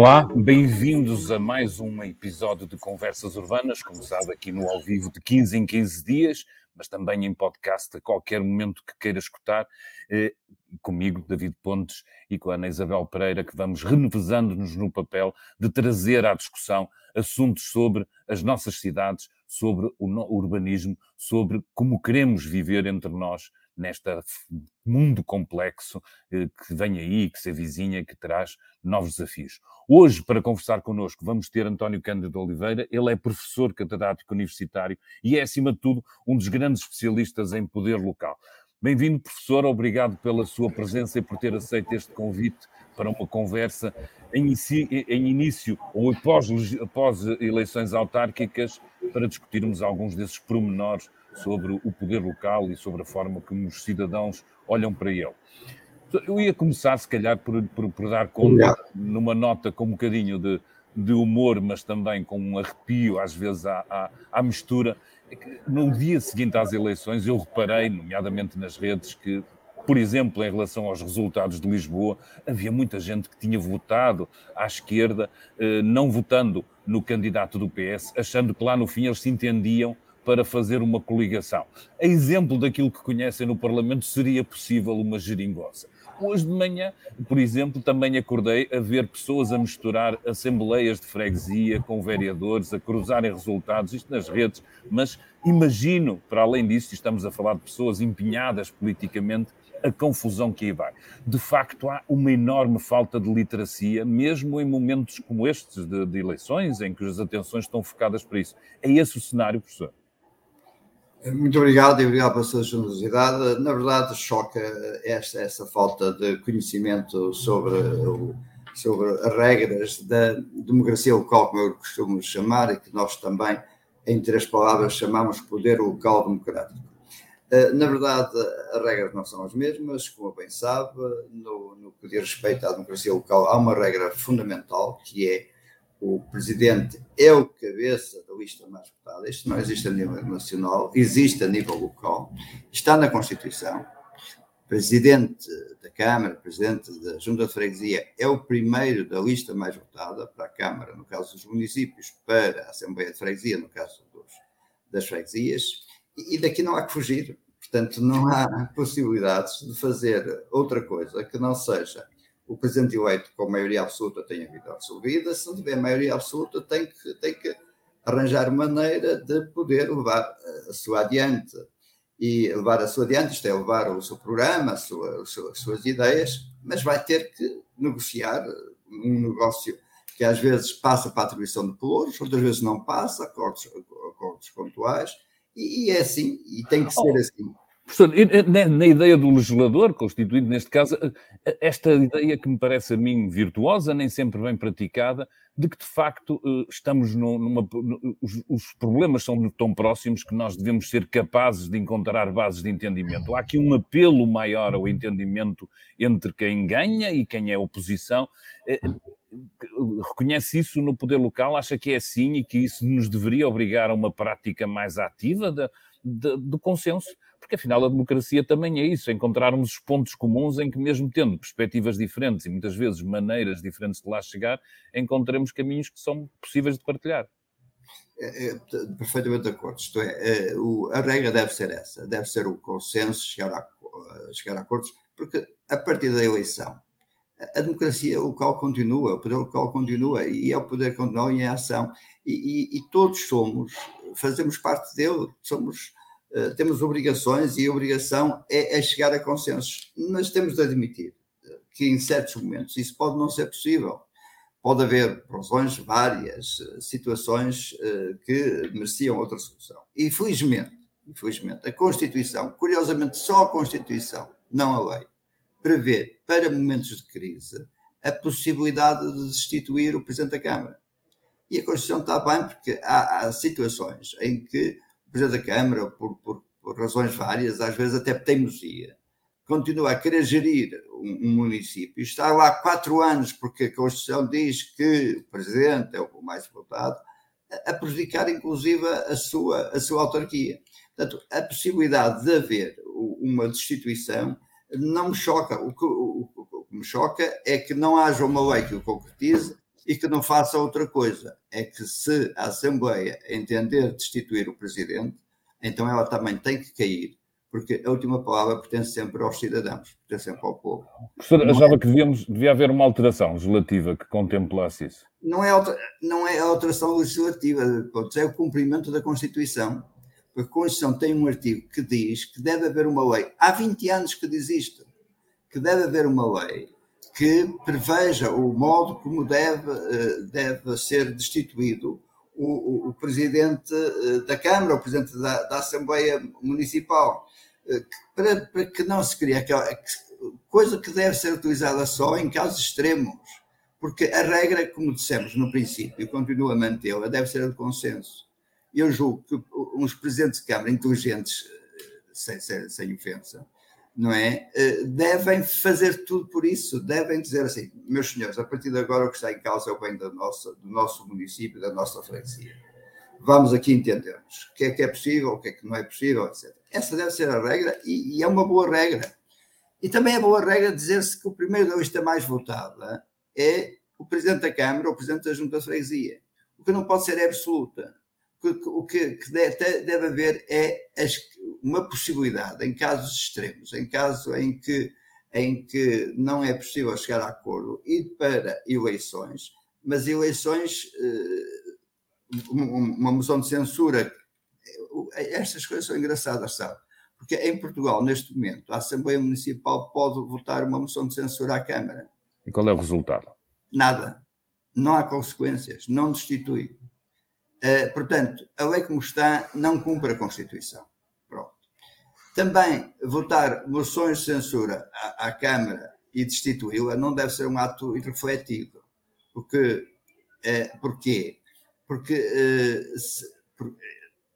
Olá, bem-vindos a mais um episódio de Conversas Urbanas, começado aqui no ao vivo de 15 em 15 dias, mas também em podcast a qualquer momento que queira escutar, eh, comigo, David Pontes, e com a Ana Isabel Pereira, que vamos renovando-nos no papel de trazer à discussão assuntos sobre as nossas cidades, sobre o urbanismo, sobre como queremos viver entre nós neste mundo complexo eh, que vem aí, que se avizinha, que traz novos desafios. Hoje, para conversar connosco, vamos ter António Cândido Oliveira. Ele é professor catedrático universitário e é, acima de tudo, um dos grandes especialistas em poder local. Bem-vindo, professor. Obrigado pela sua presença e por ter aceito este convite para uma conversa em, em início ou após, após eleições autárquicas para discutirmos alguns desses pormenores sobre o poder local e sobre a forma como os cidadãos olham para ele. Eu ia começar, se calhar, por, por, por dar conta, numa nota com um bocadinho de, de, humor, mas também com um arrepio, às vezes, à, à, à mistura. É no dia seguinte às eleições, eu reparei, nomeadamente nas redes, que por exemplo, em relação aos resultados de Lisboa, havia muita gente que tinha votado à esquerda, eh, não votando no candidato do PS, achando que lá no fim eles se entendiam para fazer uma coligação. A exemplo daquilo que conhecem no Parlamento, seria possível uma geringonça. Hoje de manhã, por exemplo, também acordei a ver pessoas a misturar assembleias de freguesia com vereadores, a cruzarem resultados, isto nas redes, mas imagino, para além disso, estamos a falar de pessoas empenhadas politicamente, a confusão que aí vai. De facto, há uma enorme falta de literacia, mesmo em momentos como estes de, de eleições, em que as atenções estão focadas para isso. É esse o cenário, professor? Muito obrigado e obrigado pela sua generosidade. Na verdade, choca esta, essa falta de conhecimento sobre, o, sobre as regras da democracia local, como eu costumo chamar, e que nós também, em três palavras, chamamos poder local democrático. Eh, na verdade, as regras não são as mesmas, como bem sabe, no, no que diz respeito à democracia local, há uma regra fundamental que é o presidente é o cabeça da lista mais votada. Isto não existe a nível nacional, existe a nível local, está na Constituição. Presidente da Câmara, presidente da Junta de Freguesia, é o primeiro da lista mais votada para a Câmara, no caso dos municípios, para a Assembleia de Freguesia, no caso dos, das freguesias, e daqui não há que fugir. Portanto, não há possibilidades de fazer outra coisa que não seja o presidente eleito com maioria absoluta tem a vida resolvida, se não tiver maioria absoluta tem que, tem que arranjar maneira de poder levar a sua adiante e levar a sua adiante, isto é, levar o seu programa, a sua, as suas ideias, mas vai ter que negociar um negócio que às vezes passa para a atribuição de pelouros, outras vezes não passa, acordos, acordos pontuais, e, e é assim, e tem que ser assim. Professor, na ideia do legislador, constituído neste caso, esta ideia que me parece a mim virtuosa, nem sempre bem praticada, de que de facto eh, estamos numa. Os problemas são tão próximos que nós devemos ser capazes de encontrar bases de entendimento. Há aqui um apelo maior ao entendimento entre quem ganha e quem é oposição. Eh, reconhece isso no poder local? Acha que é assim e que isso nos deveria obrigar a uma prática mais ativa do consenso? Porque afinal a democracia também é isso, encontrarmos os pontos comuns em que, mesmo tendo perspectivas diferentes e muitas vezes maneiras diferentes de lá chegar, encontremos caminhos que são possíveis de partilhar. É, é, perfeitamente de acordo. Isto é, é o, a regra deve ser essa, deve ser o consenso, chegar a, chegar a acordos, porque a partir da eleição a democracia local continua, o poder local continua e é o poder que continua em ação e, e, e todos somos, fazemos parte dele, somos eh, temos obrigações e a obrigação é, é, chegar a consensos, mas temos de admitir eh, que em certos momentos isso pode não ser possível. Pode haver razões várias, eh, situações que mereciam outra solução. E infelizmente, infelizmente, a Constituição, curiosamente só a Constituição, não a lei, prevê para momentos de crise a possibilidade de destituir o Presidente da Câmara. E a Constituição está bem porque há, há situações em que Presidente da Câmara, por, por, por, razões várias, às vezes até teimosia, continua a querer gerir um, um, município, está lá quatro anos porque a Constituição diz que o Presidente é o mais votado, a, a prejudicar inclusive a sua, a sua autarquia. Portanto, a possibilidade de haver uma destituição não me choca. O que, o, o que me choca é que não haja uma lei que o concretize e que não faça outra coisa. É que se a Assembleia entender destituir o Presidente, então ela também tem que cair, porque a última palavra pertence sempre aos cidadãos, pertence sempre ao povo. Professor, achava é... que devíamos, devia haver uma alteração legislativa que contemplasse isso. Não é, alter, não é alteração legislativa, é o cumprimento da Constituição. A Constituição tem um artigo que diz que deve haver uma lei. Há 20 anos que diz isto, que deve haver uma lei que preveja o modo como deve, eh, deve ser destituído o, o, o presidente eh, da Câmara, o presidente da, da Assembleia Municipal, eh, para, para, que não se crie aquela coisa que deve ser utilizada só em casos extremos, porque a regra, como dissemos no princípio, e continua a mantê-la, deve ser a de consenso. Eu julgo que uns presidentes de Câmara inteligentes, sem, sem, sem ofensa, não é? Eh, devem fazer tudo por isso, devem dizer assim, meus senhores, a partir de agora o que está em causa é o bem da nossa, do nosso município, da nossa freguesia. Vamos aqui entendermos o que é que é possível, o que é que não é possível, etc. Essa deve ser a regra e, e é uma boa regra. E também é boa regra dizer-se que o primeiro da lista mais votada é o Presidente da Câmara ou o Presidente da Junta de Freguesia. O que não pode ser é absoluta. O que, que deve, deve haver é as, uma possibilidade em casos extremos, em casos em que, em que não é possível chegar a acordo, ir para eleições, mas eleições, eh, uma moção de censura, estas coisas são engraçadas, sabe? Porque em Portugal, neste momento, a Assembleia Municipal pode votar uma moção de censura à Câmara. E qual é o resultado? Nada. Não há consequências, não destitui. Uh, portanto, a lei como está não cumpre a Constituição. Também votar moções de censura à, à Câmara e destituí-la não deve ser um ato irrefletido. Porque, é, porquê? Porque, é, se, por,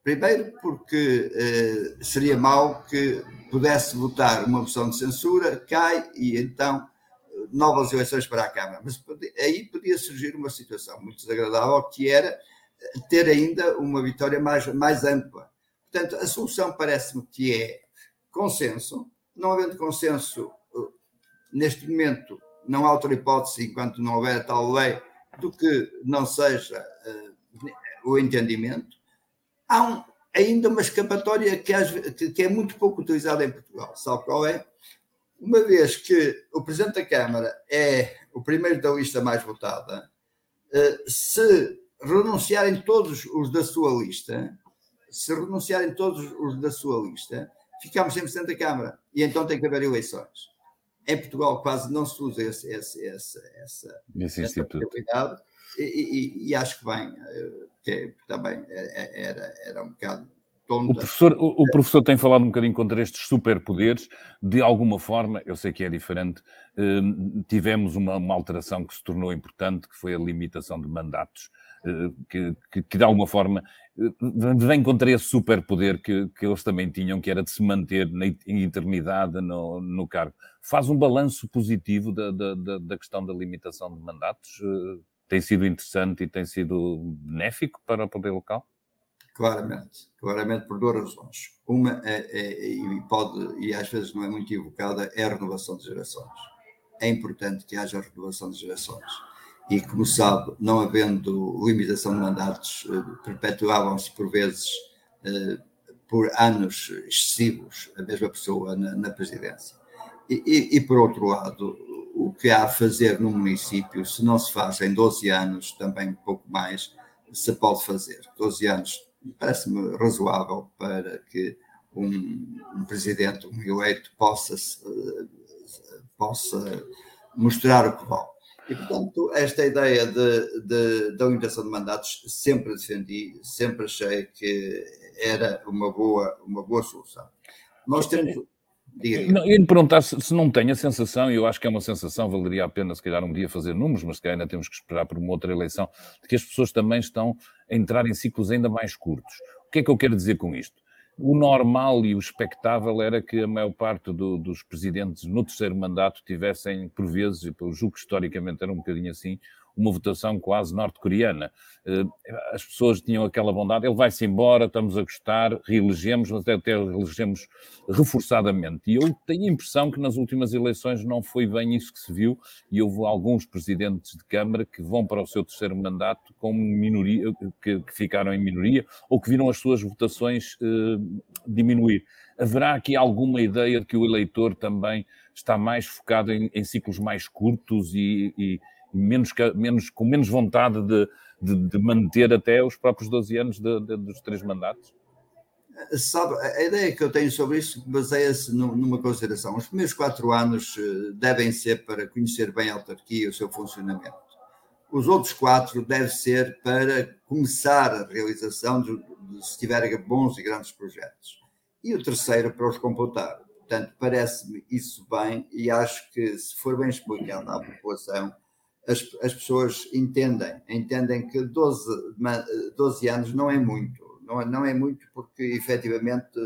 primeiro, porque é, seria mau que pudesse votar uma moção de censura, cai e então novas eleições para a Câmara. Mas aí podia surgir uma situação muito desagradável, que era ter ainda uma vitória mais, mais ampla. Portanto, a solução parece-me que é consenso. Não havendo consenso, eh, neste momento, não há outra hipótese, enquanto não houver tal lei, do que não seja uh, o entendimento. Há um, ainda uma escapatória que, que, que, é muito pouco utilizada em Portugal. Sabe qual é? Uma vez que o Presidente da Câmara é o primeiro da lista mais votada, uh, se renunciarem todos os da sua lista, se renunciarem todos os da sua lista, sem presidente da Câmara e então tem que haver eleições. Em Portugal quase não se usa esse, esse, esse, essa, esse essa e, e, e, acho que bem, eh, que também era, era um bocado o professor, o, o, professor tem falado um bocadinho contra estes superpoderes. De alguma forma, eu sei que é diferente, eh, tivemos uma, uma, alteração que se tornou importante, que foi a limitação de mandatos, que, que, que, de alguma forma vem contra esse superpoder que, que eles também tinham, que era de se manter na eternidade no, no cargo. Faz um balanço positivo da, da, da questão da limitação de mandatos? Eh, tem sido interessante e tem sido benéfico para o poder local? Claramente, claramente por duas razões. Uma é, é, e pode, e às vezes não é muito evocada, é a renovação de gerações. É importante que haja renovação de gerações e, como sabe, não havendo limitação de mandatos, eh, perpetuavam-se por vezes eh, por anos excessivos a mesma pessoa na, na presidência. E, e, e, por outro lado, o que há a fazer no município, se não se faz em 12 anos, também pouco mais, se pode fazer. 12 anos parece-me razoável para que um, um, presidente, um eleito, possa, eh, possa mostrar o que vale. E, portanto, esta ideia de, de, da limitação de mandatos sempre defendi, sempre achei que era uma boa, uma boa solução. Nós temos. Não, eu lhe perguntar se, se, não tem a sensação, e eu acho que é uma sensação, valeria a pena se calhar um dia fazer números, mas se calhar ainda temos que esperar por uma outra eleição, de que as pessoas também estão a entrar em ciclos ainda mais curtos. O que é que eu quero dizer com isto? O normal e o expectável era que a maior parte do, dos presidentes no terceiro mandato tivessem, por vezes, e pelo julgo que historicamente era um bocadinho assim, uma votação quase norte-coreana. Eh, as pessoas tinham aquela bondade, ele vai-se embora, estamos a gostar, reelegemos, mas até reelegemos reforçadamente. E eu tenho a impressão que nas últimas eleições não foi bem isso que se viu, e houve alguns presidentes de Câmara que vão para o seu terceiro mandato com minoria, que, que ficaram em minoria, ou que viram as suas votações eh, diminuir. Haverá aqui alguma ideia de que o eleitor também está mais focado em, em ciclos mais curtos e, e menos, menos, com menos vontade de, de, de, manter até os próprios 12 anos de, dos três mandatos? Sabe, a ideia que eu tenho sobre isso baseia-se numa consideração. Os primeiros quatro anos eh, devem ser para conhecer bem a autarquia e o seu funcionamento. Os outros quatro devem ser para começar a realização de, se tiverem bons e grandes projetos. E o terceiro para os computar. Portanto, parece-me isso bem e acho que se for bem explicado à população, as, as pessoas entendem, entendem que 12, 12 anos não é muito, não é, não é muito porque efetivamente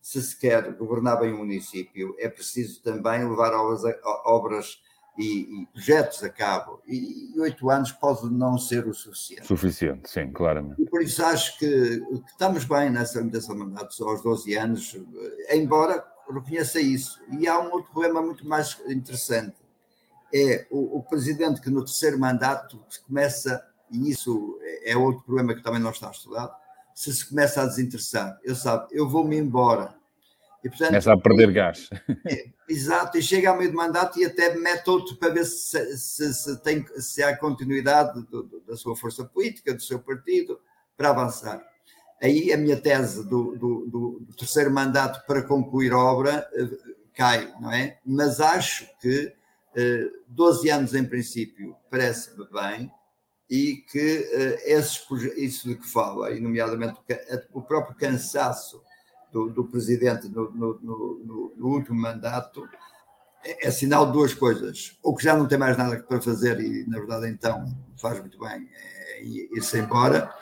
se se quer governar bem o município é preciso também levar obras, obras e, e, projetos a cabo e oito anos pode não ser o suficiente. Suficiente, sim, claramente. E por isso acho que, que estamos bem nessa limitação de mandatos aos 12 anos, embora reconheça isso. E há um outro problema muito mais interessante é o, o, presidente que no terceiro mandato começa, e isso é outro problema que também não está estudado, se se começa a desinteressar, eu sabe, eu vou-me embora. E, portanto, começa a perder gás. É, exato, e chega ao meio do mandato e até mete outro para ver se, se, se tem, se há continuidade do, do, da sua força política, do seu partido, para avançar. Aí a minha tese do, do, do terceiro mandato para concluir a obra eh, cai, não é? Mas acho que 12 eh, anos em princípio parece-me bem e que eh, esses, isso de que fala, e nomeadamente o próprio cansaço do, do presidente no, no, no, no, último mandato é, é, sinal de duas coisas. Ou que já não tem mais nada para fazer e, na verdade, então faz muito bem é, ir-se embora,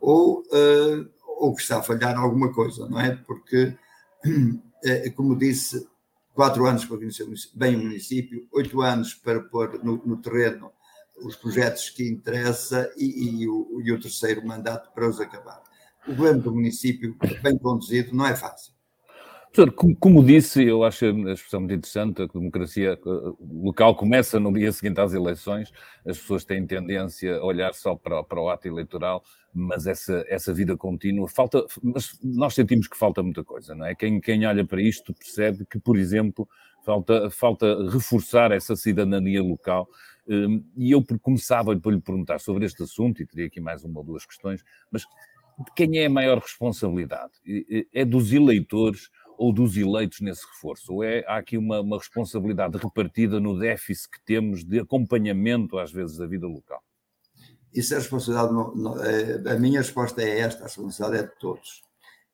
ou, uh, ou que está a falhar alguma coisa, não é? Porque, como disse, quatro anos para conhecer bem o município, oito anos para pôr no, no terreno os projetos que interessa e, e, o, e, o, terceiro mandato para os acabar. O governo do município, bem conduzido, não é fácil. Professor, como, como, disse, eu acho a expressão muito interessante, a democracia local começa no dia seguinte às eleições, as pessoas têm tendência a olhar só para, para o ato eleitoral, mas essa, essa vida contínua, falta, mas nós sentimos que falta muita coisa, não é? Quem, quem olha para isto percebe que, por exemplo, falta, falta reforçar essa cidadania local, hum, e eu começava por lhe perguntar sobre este assunto, e teria aqui mais uma ou duas questões, mas de quem é a maior responsabilidade? É dos eleitores ou dos eleitos nesse reforço? Ou é, há aqui uma, uma responsabilidade repartida no déficit que temos de acompanhamento, às vezes, da vida local? Isso é responsabilidade. É, a minha resposta é esta: a responsabilidade é de todos,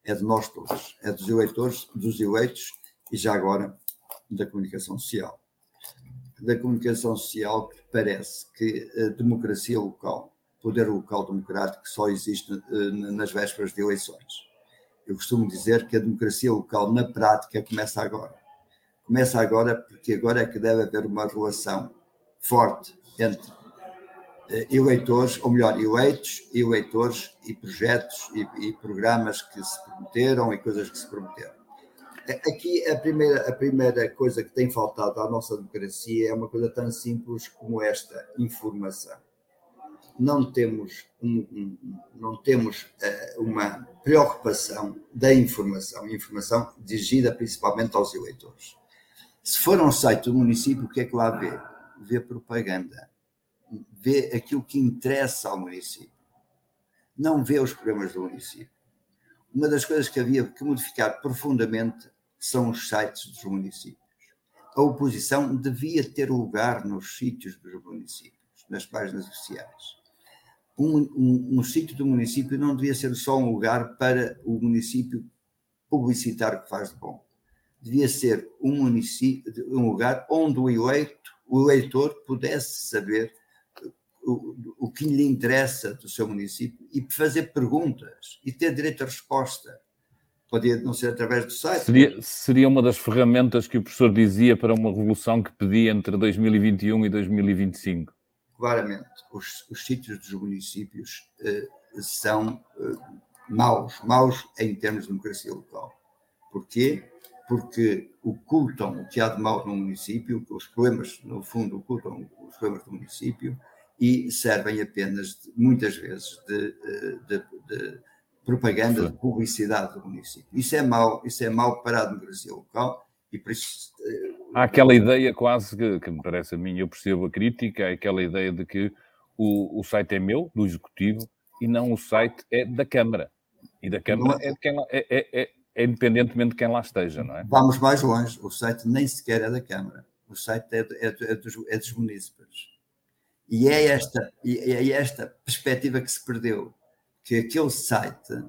é de nós todos, é dos eleitores, dos eleitos e já agora da comunicação social. Da comunicação social que parece que a democracia local, poder local democrático, só existe uh, nas vésperas de eleições eu costumo dizer que a democracia local, na prática, começa agora. Começa agora porque agora é que deve haver uma relação forte entre eh, eleitores, ou melhor, eleitos, eleitores e projetos e, e, programas que se prometeram e coisas que se prometeram. Aqui a primeira, a primeira coisa que tem faltado à nossa democracia é uma coisa tão simples como esta informação não temos, um, um, não temos uh, uma preocupação da informação, informação dirigida principalmente aos eleitores. Se for um site do município, o que é que lá vê? Vê propaganda, vê aquilo que interessa ao município, não vê os problemas do município. Uma das coisas que havia que modificar profundamente são os sites dos municípios. A oposição devia ter lugar nos sítios dos municípios, nas páginas oficiais um, um, um sítio do município não devia ser só um lugar para o município publicitar o que faz de bom. Devia ser um, município, um lugar onde o eleito, o eleitor pudesse saber o, o que lhe interessa do seu município e fazer perguntas e ter direito à resposta. Podia não ser através do site. Seria, seria uma das ferramentas que o professor dizia para uma revolução que pedia entre 2021 e 2025 claramente, os, os sítios dos municípios eh, são eh, maus, maus em termos de democracia local. Porquê? Porque ocultam o que há de mal no município, os problemas, no fundo, ocultam os problemas do município e servem apenas, muitas vezes, de, eh, de, de propaganda, de publicidade do município. Isso é mau, isso é mau para a democracia local e por isso. Há aquela ideia quase que, que me parece a mim, eu percebo a crítica, é aquela ideia de que o, o site é meu, do Executivo, e não o site é da Câmara. E da Câmara é, de quem lá, é, é, é, é, independentemente de quem lá esteja, não é? Vamos mais longe, o site nem sequer é da Câmara, o site é, é, é dos, é dos municípios. E é esta, é esta perspectiva que se perdeu, que aquele site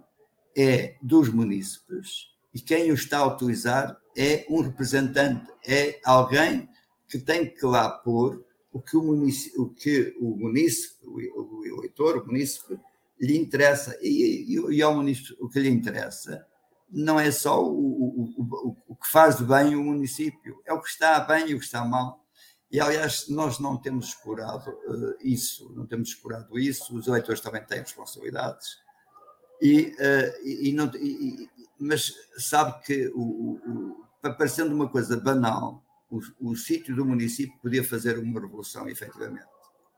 é dos munícipes e quem o está a utilizar é um representante, é alguém que tem que lá pôr o que o município, o, que o, munícipe, o, eleitor, o munícipe, lhe interessa. E, e, e ao munícipe o que lhe interessa não é só o, o, o, que faz bem o município, é o que está bem e o que está mal. E, aliás, nós não temos explorado uh, isso, não temos explorado isso, os eleitores também têm responsabilidades. E, uh, e, não, e, mas sabe que, o, parecendo uma coisa banal, o, o sítio do município podia fazer uma revolução, efetivamente.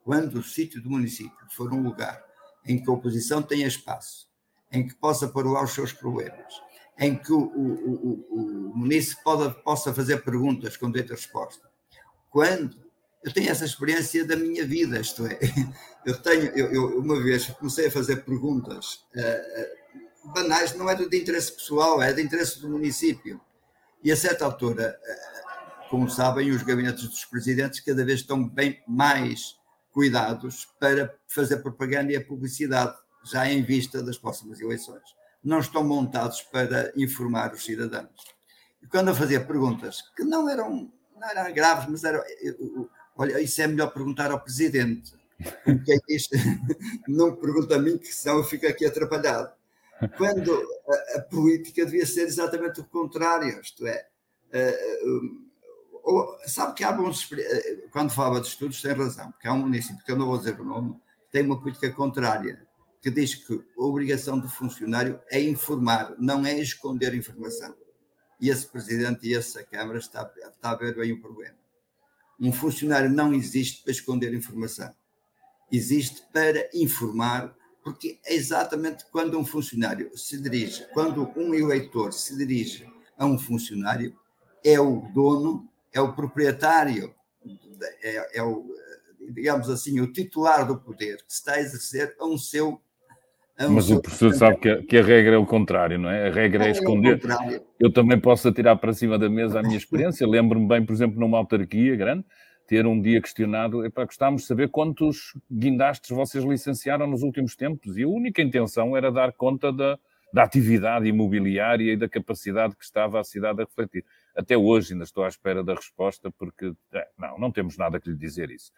Quando o sítio do município for um lugar em que a oposição tenha espaço, em que possa pôr lá os seus problemas, em que o, o, o, o possa fazer perguntas com direito a resposta, quando eu tenho essa experiência da minha vida, isto é, eu tenho, eu, eu uma vez comecei a fazer perguntas uh, banais, não é de interesse pessoal, é de interesse do município. E a certa altura, como sabem, os gabinetes dos presidentes cada vez estão bem mais cuidados para fazer propaganda e a publicidade, já em vista das próximas eleições. Não estão montados para informar os cidadãos. E quando eu fazia perguntas que não eram não eram graves, mas era. Olha, isso é melhor perguntar ao presidente. Porque é isto, não pergunta a mim, que senão eu fico aqui atrapalhado. Quando a, a política devia ser exatamente o contrário, isto é. Uh, sabe que há bons. Quando falava de estudos, tem razão, porque há um município, que eu não vou dizer o nome, tem uma política contrária, que diz que a obrigação do funcionário é informar, não é esconder informação e esse presidente e essa Câmara está, está a ver bem o problema. Um funcionário não existe para esconder informação. Existe para informar, porque é exatamente quando um funcionário se dirige, quando um eleitor se dirige a um funcionário, é o dono, é o proprietário, é, é o, digamos assim, o titular do poder que está a exercer a um seu é Mas o professor sabe que a, que a, regra é o contrário, não é? A regra é, é esconder. Eu também posso atirar para cima da mesa a minha experiência. Lembro-me bem, por exemplo, numa autarquia grande, ter um dia questionado, para gostávamos de saber quantos guindastes vocês licenciaram nos últimos tempos. E a única intenção era dar conta da, da atividade imobiliária e da capacidade que estava a cidade a refletir. Até hoje ainda estou à espera da resposta, porque é, não, não temos nada que lhe dizer isso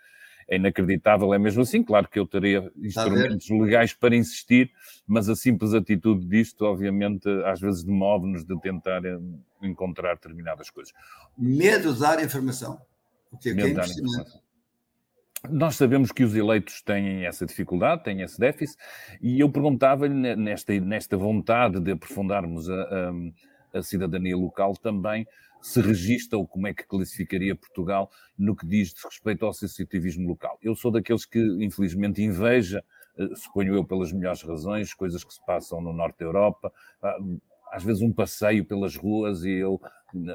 é inacreditável, é mesmo assim. Claro que eu teria instrumentos legais para insistir, mas a simples atitude disto, obviamente, às vezes demove-nos de tentar eh, encontrar determinadas coisas. Medo de dar informação. O que é, que é impressionante. Nós sabemos que os eleitos têm essa dificuldade, têm esse déficit, e eu perguntava-lhe, nesta, nesta vontade de aprofundarmos a, a, a cidadania local, também se registra ou como é que classificaria Portugal no que diz respeito ao associativismo local. Eu sou daqueles que, infelizmente, inveja, eh, suponho eu pelas melhores razões, coisas que se passam no norte da Europa, ah, às vezes um passeio pelas ruas e eu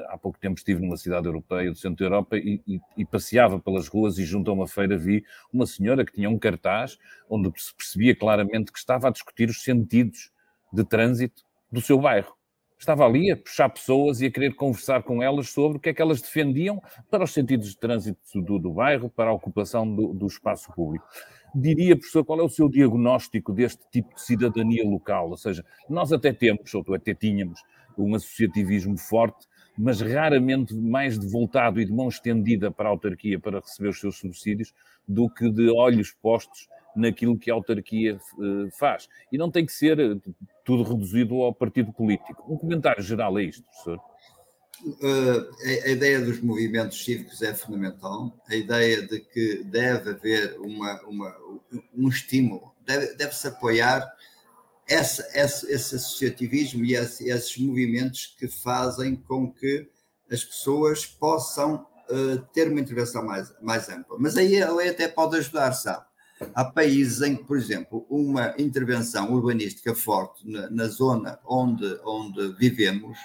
há pouco tempo estive numa cidade europeia do centro da Europa e, e, e, passeava pelas ruas e junto a uma feira vi uma senhora que tinha um cartaz onde se percebia claramente que estava a discutir os sentidos de trânsito do seu bairro estava ali a puxar pessoas e a querer conversar com elas sobre o que é que elas defendiam para os sentidos de trânsito do, do bairro, para a ocupação do, do, espaço público. Diria, professor, qual é o seu diagnóstico deste tipo de cidadania local? Ou seja, nós até temos, ou até tínhamos, um associativismo forte, mas raramente mais de voltado e de mão estendida para a autarquia para receber os seus subsídios do que de olhos postos naquilo que a autarquia uh, faz. E não tem que ser uh, tudo reduzido ao partido político. Um comentário geral a isto, professor. Uh, a, ideia dos movimentos cívicos é fundamental, a ideia de que deve haver uma, uma um estímulo, deve-se deve apoiar essa, esse, esse associativismo e esse, esses movimentos que fazem com que as pessoas possam uh, ter uma intervenção mais, mais ampla. Mas aí a lei até pode ajudar, sabe? Há países em que, por exemplo, uma intervenção urbanística forte na, na zona onde, onde vivemos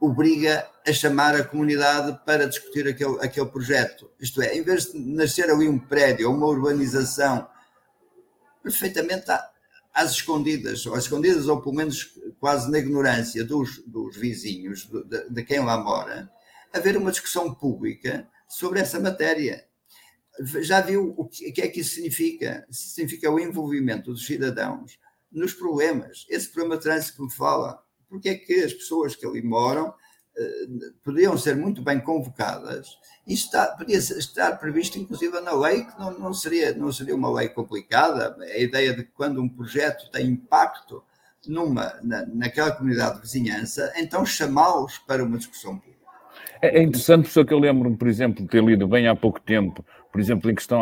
obriga a chamar a comunidade para discutir aquele, aquele projeto. Isto é, em vez de nascer ali um prédio ou uma urbanização perfeitamente às escondidas, ou às escondidas, ou pelo menos quase na ignorância dos, dos vizinhos, de, de quem lá mora, haver uma discussão pública sobre essa matéria. Já viu o que, é que isso significa? significa o envolvimento dos cidadãos nos problemas. Esse problema de trânsito que me fala, porque é que as pessoas que ali moram eh, podiam ser muito bem convocadas e está, podia estar previsto inclusive na lei que não, não, seria, não seria uma lei complicada a ideia de que quando um projeto tem impacto numa, na, naquela comunidade de vizinhança, então chamá-los para uma discussão pública. É, é interessante, só que eu lembro-me, por exemplo, de ter lido bem há pouco tempo, por exemplo, em questão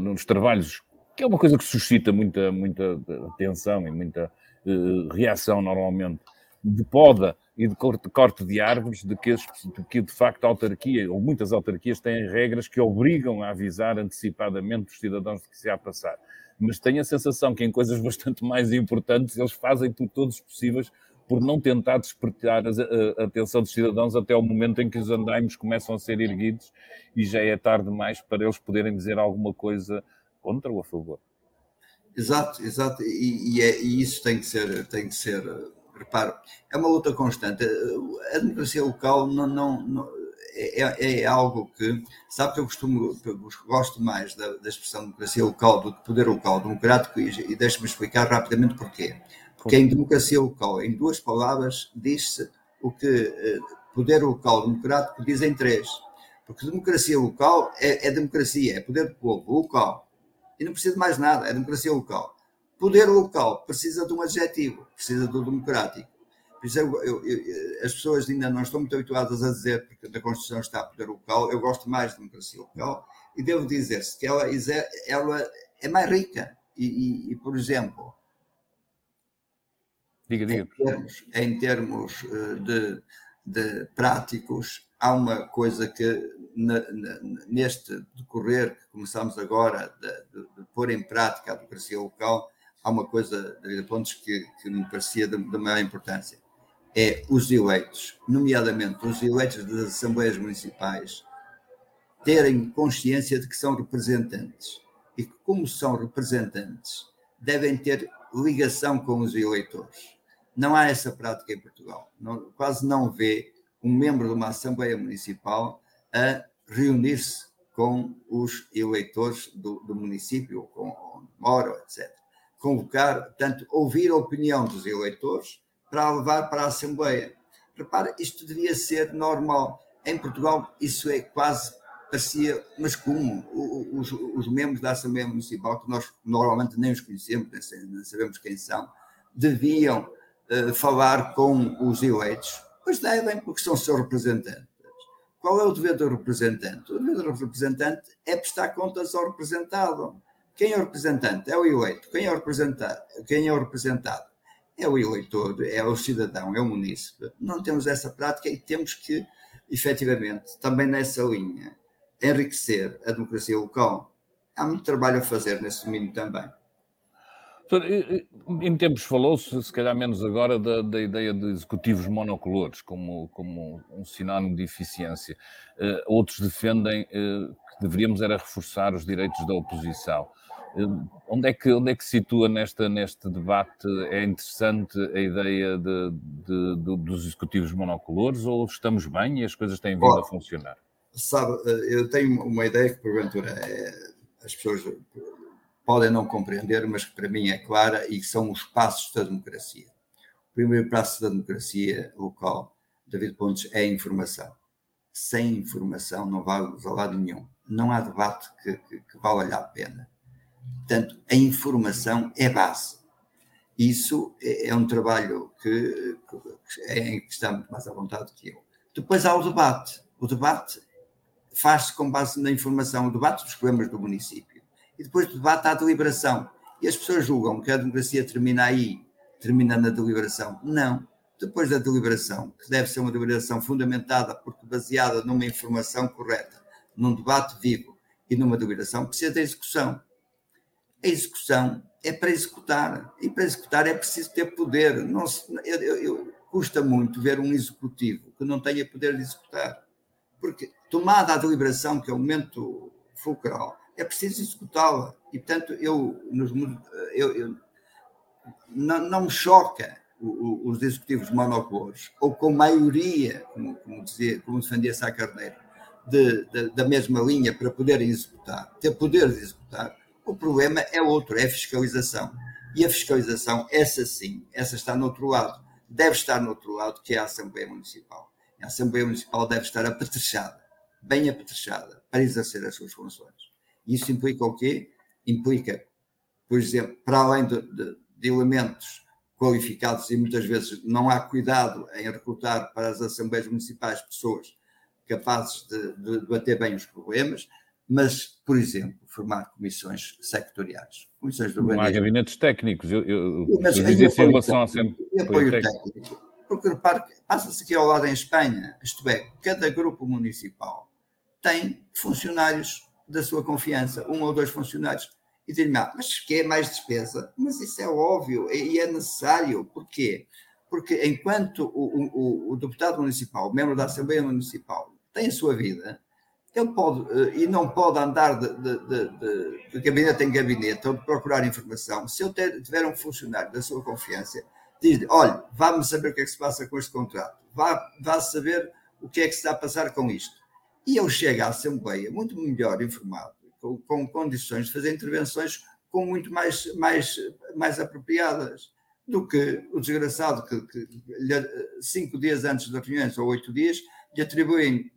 nos trabalhos, que é uma coisa que suscita muita, muita atenção e muita uh, reação normalmente, de poda e de corte, corte de árvores, de que, de que, de facto a autarquia, ou muitas autarquias, têm regras que obrigam a avisar antecipadamente os cidadãos de que se há a passar. Mas tenho a sensação que em coisas bastante mais importantes eles fazem por todos os possíveis por não tentar despertar a, atenção dos cidadãos até o momento em que os andaimes começam a ser erguidos e já é tarde demais para eles poderem dizer alguma coisa contra ou a favor. Exato, exato, e, e, é, e isso tem que ser, tem que ser reparo, é uma luta constante. A democracia local não, não, não é, é, algo que, sabe que eu costumo, eu gosto mais da, da expressão democracia local do que poder local democrático e, e deixe-me explicar rapidamente porquê. Porque em democracia local, em duas palavras, diz-se o que eh, poder local democrático diz em três. Porque democracia local é, é democracia, é poder do povo, local. E não precisa de mais nada, é democracia local. Poder local precisa de um adjetivo, precisa do democrático. Por isso, eu, eu, eu, as pessoas ainda não estão muito habituadas a dizer, porque na Constituição está poder local, eu gosto mais de democracia local, e devo dizer-se que ela, ela, é mais rica. E, e, e por exemplo, diga, diga. Em termos, em termos eh, de, de práticos, há uma coisa que neste decorrer que começamos agora de, de, de, pôr em prática a democracia local, há uma coisa, David Pontes, que, que me parecia de, de maior importância. É os eleitos, nomeadamente os eleitos das assembleias municipais, terem consciência de que são representantes e que, como são representantes, devem ter ligação com os eleitores. Não há essa prática em Portugal. Não, quase não vê um membro de uma Assembleia Municipal a reunir-se com os eleitores do, do município, com onde moram, etc convocar, portanto, ouvir a opinião dos eleitores para levar para a Assembleia. Repara, isto devia ser normal. Em Portugal, isso é quase, parecia, mas como os, os, membros da Assembleia Municipal, que nós normalmente nem os conhecemos, nem sabemos quem são, deviam falar com os eleitos? Pois devem, porque são seus representantes. Qual é o dever do representante? O dever do representante é prestar contas ao representado. Quem é o representante? É o eleito. Quem é o representado? Quem é o representado? É o eleitor, é o cidadão, é o munícipe. Não temos essa prática e temos que, efetivamente, também nessa linha, enriquecer a democracia local. Há muito trabalho a fazer nesse domínio também. Em tempos falou-se, se calhar menos agora, da, da, ideia de executivos monocolores como, como um sinónimo de eficiência. Uh, outros defendem uh, que deveríamos era reforçar os direitos da oposição. Onde é que, onde é que situa nesta, neste debate? É interessante a ideia de, de, de, dos executivos monocolores ou estamos bem e as coisas têm vindo oh, a funcionar? Sabe, eu tenho uma ideia que porventura é, as pessoas podem não compreender, mas que para mim é clara e são os passos da democracia. O primeiro passo da democracia local, David Pontes, é a informação. Sem informação não vamos a lado nenhum. Não há debate que, que, que valha a pena Portanto, a informação é base. Isso é, é um trabalho que, que, é em que está muito mais à vontade que eu. Depois há o debate. O debate faz-se com base na informação, o debate dos problemas do município. E depois do debate a deliberação. E as pessoas julgam que a democracia termina aí, termina na deliberação. Não. Depois da deliberação, que deve ser uma deliberação fundamentada, porque baseada numa informação correta, num debate vivo e numa deliberação, precisa da execução. A execução é para executar. E para executar é preciso ter poder. Não se, eu, eu, custa muito ver um executivo que não tenha poder de executar. Porque tomada a deliberação, que é o momento fulcral, é preciso executá-la. E, portanto, eu, nos, eu, eu não, não, me choca os executivos monocolores, ou com maioria, como, como, dizia, como defendia Sá Carneiro, de, de, da mesma linha para poderem executar, ter poder de executar. O problema é outro, é a fiscalização. E a fiscalização, essa sim, essa está no outro lado. Deve estar no outro lado, que é a Assembleia Municipal. A Assembleia Municipal deve estar apetrechada bem apetrechada para exercer as suas funções. Isso implica o quê? Implica, por exemplo, para além de, de, de elementos qualificados e muitas vezes não há cuidado em recrutar para as assembleias municipais pessoas capazes de, de debater bem os problemas, mas, por exemplo, formar comissões sectoriais, comissões do Não há gabinetes técnicos, eu, eu, mas, eu em relação a sempre apoio técnico. técnico. Porque repare, passa-se aqui ao lado em Espanha, isto é, cada grupo municipal tem funcionários da sua confiança, um ou dois funcionários. E dizer-me, ah, mas que é mais despesa? Mas isso é óbvio e é necessário. Porquê? Porque enquanto o, o, o deputado municipal, membro da Assembleia Municipal, tem a sua vida, ele pode eh, e não pode andar de, de, de, de, gabinete em gabinete ou de procurar informação. Se eu tiver um funcionário da sua confiança, diz-lhe: olha, vá-me saber o que é que se passa com este contrato, vá, vá saber o que é que se está a passar com isto e ele chega à Assembleia muito melhor informado, com, com condições de fazer intervenções com muito mais, mais, mais apropriadas do que o desgraçado que, que cinco dias antes das reuniões ou oito dias lhe atribuem,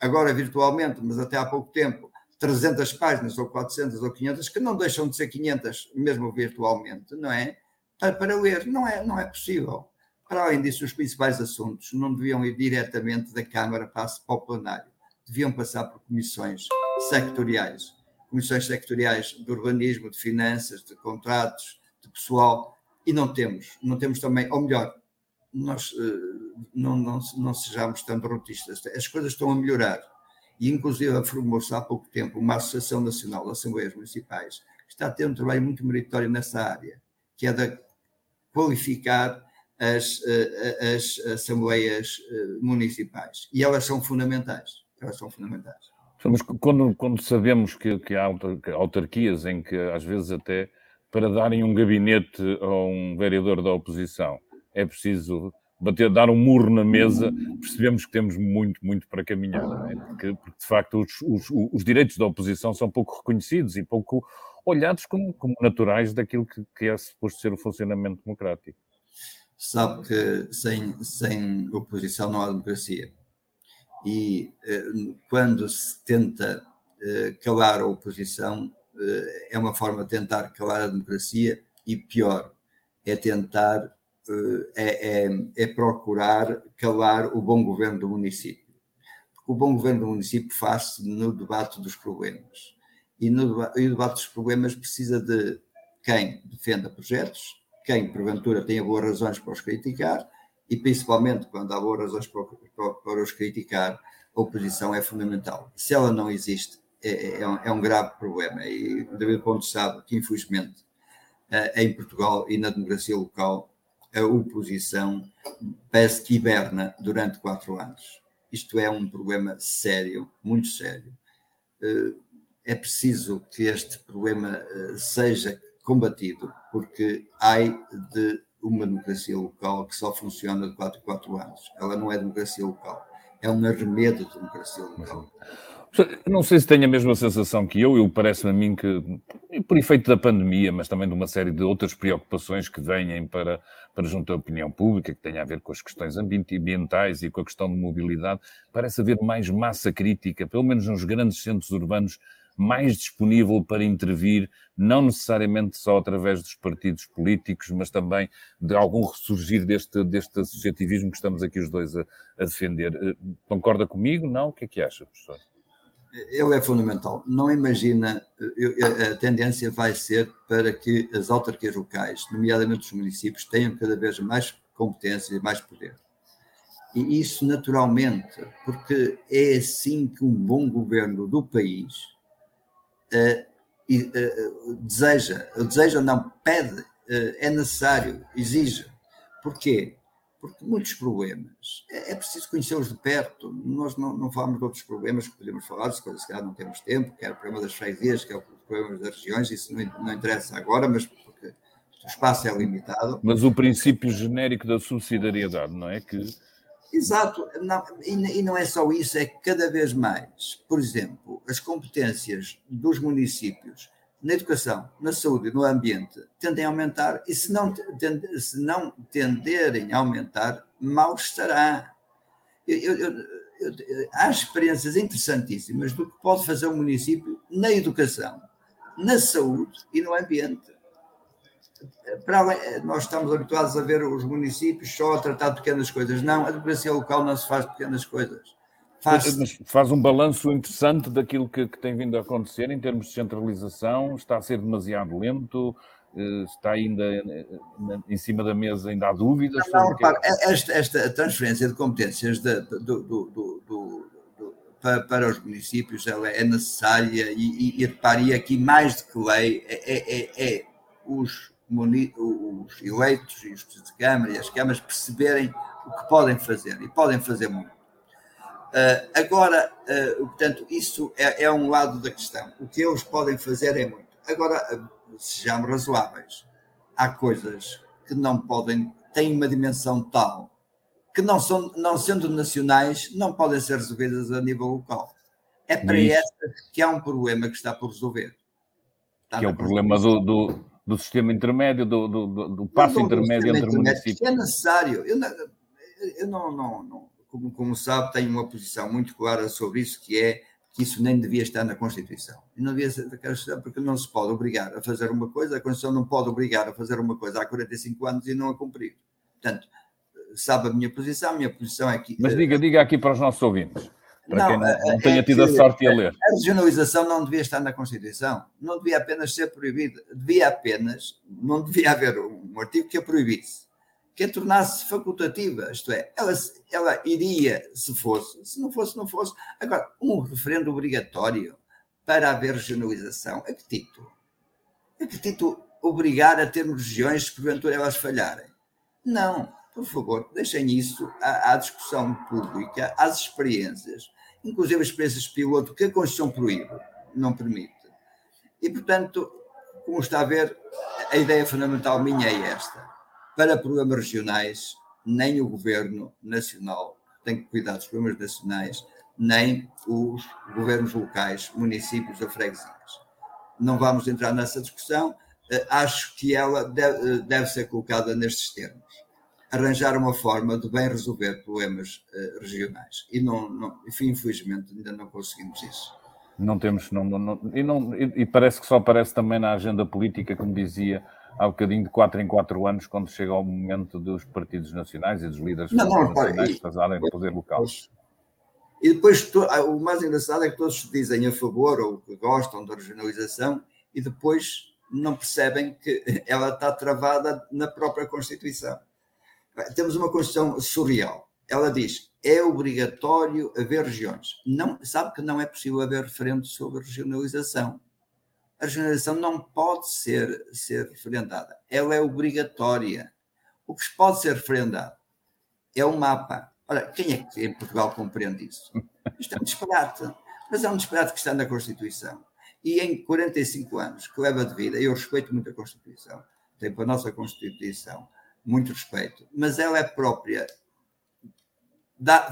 agora virtualmente, mas até há pouco tempo, 300 páginas ou 400 ou 500, que não deixam de ser 500 mesmo virtualmente, não é? Para, para ler, não é, não é possível. Para além disso, os principais assuntos não deviam ir diretamente da Câmara para, para o plenário deviam passar por comissões sectoriais, comissões sectoriais de urbanismo, de finanças, de contratos, de pessoal, e não temos. Não temos também, ou melhor, nós eh, não, não, não sejamos tão derrotistas. As coisas estão a melhorar. E, inclusive, formou-se há pouco tempo uma Associação Nacional de Assembleias Municipais que está a ter um trabalho muito meritório nessa área, que é de qualificar as, eh, as assembleias eh, municipais. E elas são fundamentais elas são fundamentais. Mas quando, quando sabemos que, que há autarquias em que, às vezes, até para darem um gabinete a um vereador da oposição é preciso bater, dar um murro na mesa, percebemos que temos muito, muito para caminhar. É? Porque, porque, de facto, os, os, os, direitos da oposição são pouco reconhecidos e pouco olhados como, como naturais daquilo que, que é suposto ser o funcionamento democrático. Sabe que sem, sem oposição não há democracia e eh, quando se tenta eh, calar a oposição, eh, é uma forma de tentar calar a democracia e pior, é tentar, é, é, é procurar calar o bom governo do município. Porque o bom governo do município faz-se no debate dos problemas. E, no, e o debate dos problemas precisa de quem defenda projetos, quem porventura tenha boas razões para os criticar e principalmente quando há boas razões para, para, para os criticar, a oposição é fundamental. Se ela não existe, é, é, é, um, é um, grave problema. E o David Pontes sabe que, infelizmente, eh, em Portugal e na democracia local, a oposição parece que hiberna durante quatro anos. Isto é um problema sério, muito sério. Eh, é preciso que este problema eh, seja combatido, porque há de uma democracia local que só funciona de 4 em 4 anos. Ela não é democracia local, é um arremedo de democracia local. Não sei se tem a mesma sensação que eu, eu parece-me a mim que, por efeito da pandemia, mas também de uma série de outras preocupações que vêm para, para junto à opinião pública, que têm a ver com as questões ambientais e com a questão de mobilidade, parece haver mais massa crítica, pelo menos nos grandes centros urbanos, mais disponível para intervir, não necessariamente só através dos partidos políticos, mas também de algum ressurgir deste, deste associativismo que estamos aqui os dois a, a defender. Eh, concorda comigo? Não? O que é que acha, professor? Ele é fundamental. Não imagina, a tendência vai ser para que as autarquias locais, nomeadamente os municípios, tenham cada vez mais competências e mais poder. E isso naturalmente, porque é assim que um bom governo do país deseja, deseja não, pede, uh, é necessário, exige. Porquê? Porque muitos problemas é, é preciso conhecê-los de perto. Nós não, não, falamos de outros problemas que podemos falar, se coisas não temos tempo, que é o problema das freguesias, que é o problema das regiões, isso não, não interessa agora, mas porque o espaço é limitado. Mas o princípio genérico da subsidiariedade, não é? Que Exato, não, e, não é só isso, é que cada vez mais, por exemplo, as competências dos municípios na educação, na saúde e no ambiente tendem a aumentar, e se não, tende, se não tenderem a aumentar, mal estará. Eu, eu, eu, há experiências interessantíssimas do que pode fazer o município na educação, na saúde e no ambiente para além, nós estamos habituados a ver os municípios só a tratar de pequenas coisas. Não, a democracia local não se faz de pequenas coisas. Faz, Mas faz um balanço interessante daquilo que, que, tem vindo a acontecer em termos de centralização. Está a ser demasiado lento, eh, está ainda eh, em cima da mesa, ainda há dúvidas. Não, não repara, é... esta, esta, transferência de competências de, do, do, do, para, para, os municípios ela é necessária e, e, e repare, aqui mais do que lei, é, é, é, é os os eleitos e os de Câmara e as câmaras perceberem o que podem fazer e podem fazer muito. Uh, agora, uh, portanto, isso é, é, um lado da questão. O que eles podem fazer é muito. Agora, uh, sejamos razoáveis. Há coisas que não podem, têm uma dimensão tal que não, são, não sendo nacionais, não podem ser resolvidas a nível local. É para essa que há um problema que está por resolver. Está que é o problema do, do do sistema intermédio, do, do, do, passo intermédio entre municípios. É necessário. Eu, não, eu não, não, não, como, como sabe, tenho uma posição muito clara sobre isso, que é que isso nem devia estar na Constituição. E não devia estar porque não se pode obrigar a fazer uma coisa, a Constituição não pode obrigar a fazer uma coisa há 45 anos e não a cumprir. Portanto, sabe a minha posição, a minha posição é que... Mas diga, diga aqui para os nossos ouvintes para não, quem não, não é tenha tido a sorte de a ler. A regionalização não devia estar na Constituição, não devia apenas ser proibida, devia apenas, não devia haver um artigo que a proibisse, que a tornasse facultativa, isto é, ela, ela iria se fosse, se não fosse, não fosse. Agora, um referendo obrigatório para haver regionalização, a que título? A que título obrigar a termos regiões se porventura elas falharem? Não, por favor, deixem isso à, à discussão pública, às experiências inclusive as experiências piloto que a Constituição proíbe, não permite. E, portanto, como está a ver, a ideia fundamental minha é esta. Para problemas regionais, nem o governo nacional tem que cuidar dos problemas nacionais, nem os governos locais, municípios ou freguesias. Não vamos entrar nessa discussão, eh, acho que ela deve, deve ser colocada nestes termos arranjar uma forma de bem resolver problemas uh, regionais. E, não, não, enfim, infelizmente, ainda não conseguimos isso. Não temos, não, não, e, não, e, parece que só aparece também na agenda política, como dizia há um bocadinho, de 4 em 4 anos, quando chega ao momento dos partidos nacionais e dos líderes não, não, nacionais fazerem poder local. E depois, ah, o mais engraçado é que todos dizem a favor ou que gostam da regionalização e depois não percebem que ela está travada na própria Constituição temos uma Constituição surreal. Ela diz é obrigatório haver regiões. Não, sabe que não é possível haver referendo sobre regionalização. A regionalização não pode ser, ser referendada. Ela é obrigatória. O que pode ser referendado é o mapa. Ora, quem é que em Portugal compreende isso? Isto é um disparate. Mas é um disparate que está na Constituição. E em 45 anos que leva de vida, eu respeito muito a Constituição, tenho a nossa Constituição, muito respeito, mas ela é própria. Dá,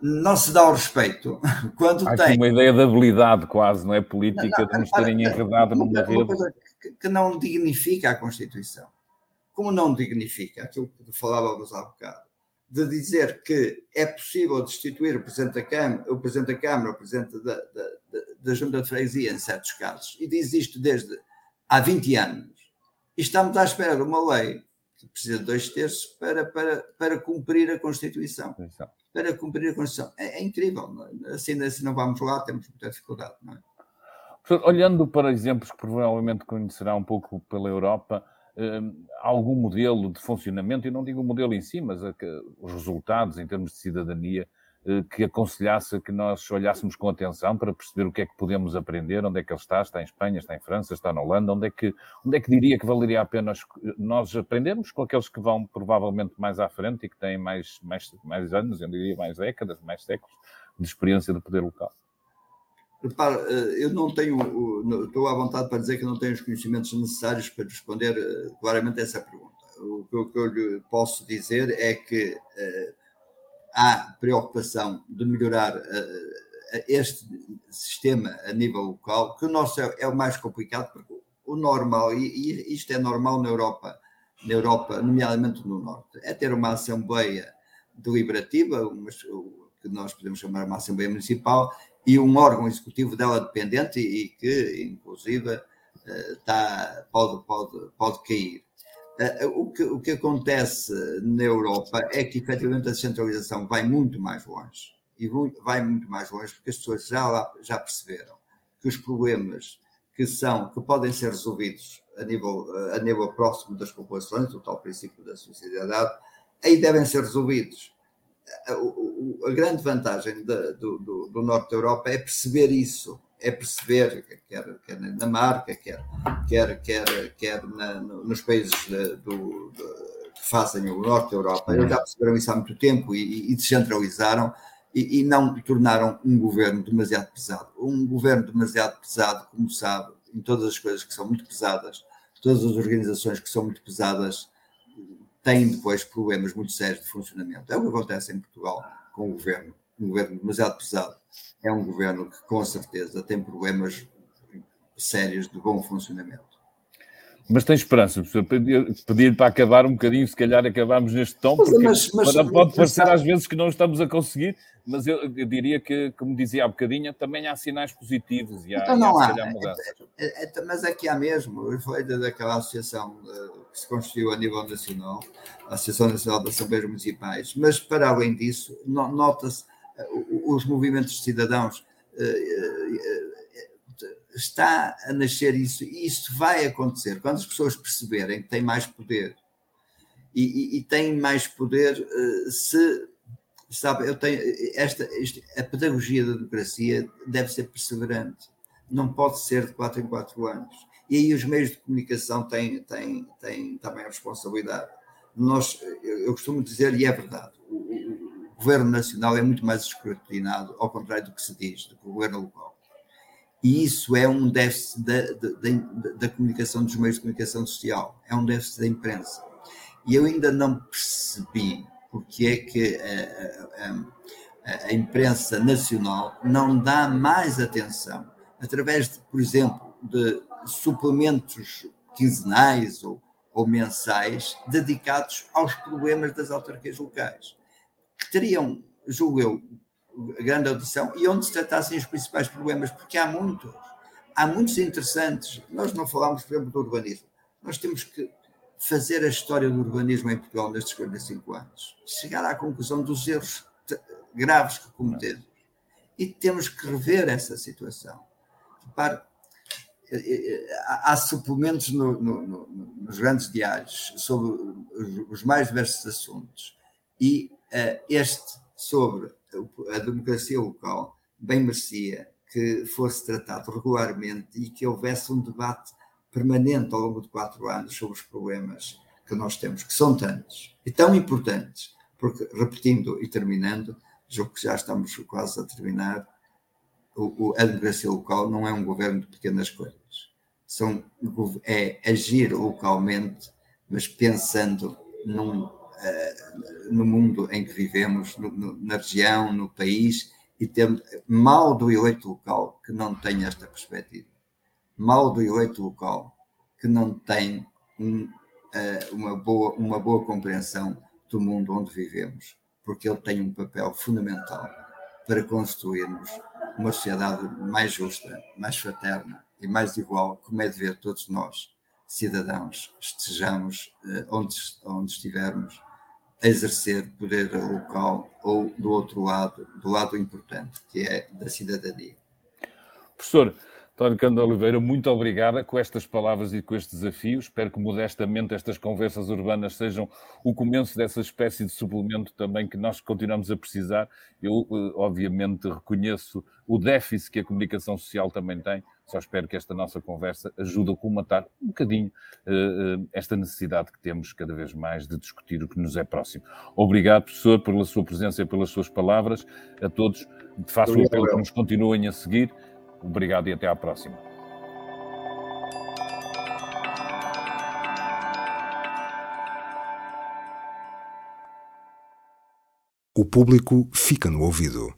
não se dá o respeito quando Há tem. uma ideia de habilidade quase, não é? Política, não, não, de nos terem enredado numa rede. Coisa que, que não dignifica a Constituição. Como não dignifica aquilo que falávamos há bocado, de dizer que é possível destituir o Presidente da Câmara, o Presidente da Câmara, o Presidente da, da, da Junta de Freguesia, em certos casos, e diz isto desde há 20 anos, e estamos à espera de uma lei precisa de dois terços para, para, para cumprir a Constituição. Exato. Para cumprir a Constituição. É, é incrível. É? Assim, assim não vamos lá, temos muita dificuldade. Não é? Olhando para exemplos que provavelmente conhecerá um pouco pela Europa, hum, algum modelo de funcionamento, e não digo o modelo em si, mas os resultados em termos de cidadania, que aconselhasse que nós olhássemos com atenção para perceber o que é que podemos aprender, onde é que ele está, está em Espanha, está em França, está na Holanda, onde é que, onde é que diria que valeria a pena nós aprendermos com aqueles que vão provavelmente mais à frente e que têm mais, mais, mais anos, eu diria mais décadas, mais séculos de experiência de poder local. Repara, eh, eu não tenho, estou à vontade para dizer que não tenho os conhecimentos necessários para responder eh, claramente essa pergunta. O que eu lhe posso dizer é que há preocupação de melhorar uh, este sistema a nível local, que o nosso é, é, o mais complicado, porque o normal, e, e isto é normal na Europa, na Europa, nomeadamente no Norte, é ter uma Assembleia deliberativa, uma, que nós podemos chamar uma Assembleia Municipal, e um órgão executivo dela dependente e, e que, inclusive, uh, tá, pode, pode, pode cair. Eh, o que, o que acontece na Europa é que efetivamente a descentralização vai muito mais longe. E vai muito mais longe porque as pessoas já, já perceberam que os problemas que são, que podem ser resolvidos a nível, eh, a nível próximo das populações, o tal princípio da sociedade, aí devem ser resolvidos. A, eh, a grande vantagem do, do, do norte da Europa é perceber isso é perceber, quer, quer na Dinamarca, quer, quer, quer, quer na, nos países do, que fazem o norte da Europa, eles já perceberam isso há muito tempo e, e descentralizaram e, e, não tornaram um governo demasiado pesado. Um governo demasiado pesado, como sabe, em todas as coisas que são muito pesadas, todas as organizações que são muito pesadas têm depois problemas muito sérios de funcionamento. É o que acontece em Portugal com o governo, um governo demasiado pesado é um governo que, com certeza, tem problemas sérios de bom funcionamento. Mas tem esperança, professor. Pedir para acabar um bocadinho, se calhar acabamos neste tom, porque mas, mas, pode parecer às vezes que não estamos a conseguir, mas eu, eu, diria que, como dizia há bocadinho, também há sinais positivos e há, então não há, há é, é, mas aqui há mesmo, eu falei daquela associação eh, que se constituiu a nível nacional, a Associação Nacional das Assembleias Municipais, mas para além disso, nota-se os movimentos de cidadãos eh, eh, está a nascer isso e isso vai acontecer. Quando as pessoas perceberem que têm mais poder e, e, e têm mais poder eh, se sabe eu tenho esta, esta, a pedagogia da democracia deve ser perseverante. Não pode ser de quatro em quatro anos. E aí os meios de comunicação têm, têm, têm também a responsabilidade. Nós eu costumo dizer e é verdade governo nacional é muito mais escrutinado, ao contrário do que se diz, do que o governo local. E isso é um déficit da, da, da, comunicação dos meios de comunicação social, é um déficit da imprensa. E eu ainda não percebi porque é que a, a, a imprensa nacional não dá mais atenção, através, de, por exemplo, de suplementos quinzenais ou, ou mensais dedicados aos problemas das autarquias locais teriam, julgo eu, grande audição e onde se tratassem os principais problemas, porque há muitos, há muitos interessantes. Nós não falamos, por exemplo, do urbanismo. Nós temos que fazer a história do urbanismo em Portugal nestes 45 anos, chegar à conclusão dos erros graves que cometemos. E temos que rever essa situação. Repare, eh, eh, há suplementos no, no, no, nos grandes diários sobre os mais diversos assuntos e este sobre a democracia local bem merecia que fosse tratado regularmente e que houvesse um debate permanente ao longo de quatro anos sobre os problemas que nós temos, que são tantos e tão importantes, porque, repetindo e terminando, julgo que já estamos quase a terminar, o, o, a democracia local não é um governo de pequenas coisas. São, é agir localmente, mas pensando num eh, no mundo em que vivemos, no, no, na região, no país, e temos mal do eleito local que não tem esta perspectiva, mal do eleito local que não tem um, uh, uma, boa, uma boa compreensão do mundo onde vivemos, porque ele tem um papel fundamental para construirmos uma sociedade mais justa, mais fraterna e mais igual, como é de ver todos nós, cidadãos, estejamos eh, onde, onde estivermos, exercer poder local ou do outro lado, do lado importante, que é da cidadania. Professor, António Cândido Oliveira, muito obrigada com estas palavras e com este desafio. Espero que modestamente estas conversas urbanas sejam o começo dessa espécie de suplemento também que nós continuamos a precisar. Eu, eh, obviamente, reconheço o déficit que a comunicação social também tem. Só espero que esta nossa conversa ajude a comatar um bocadinho uh, esta necessidade que temos cada vez mais de discutir o que nos é próximo. Obrigado, professor, pela sua presença e pelas suas palavras. A todos, faço o apelo que nos continuem a seguir. Obrigado e até à próxima. O público fica no ouvido.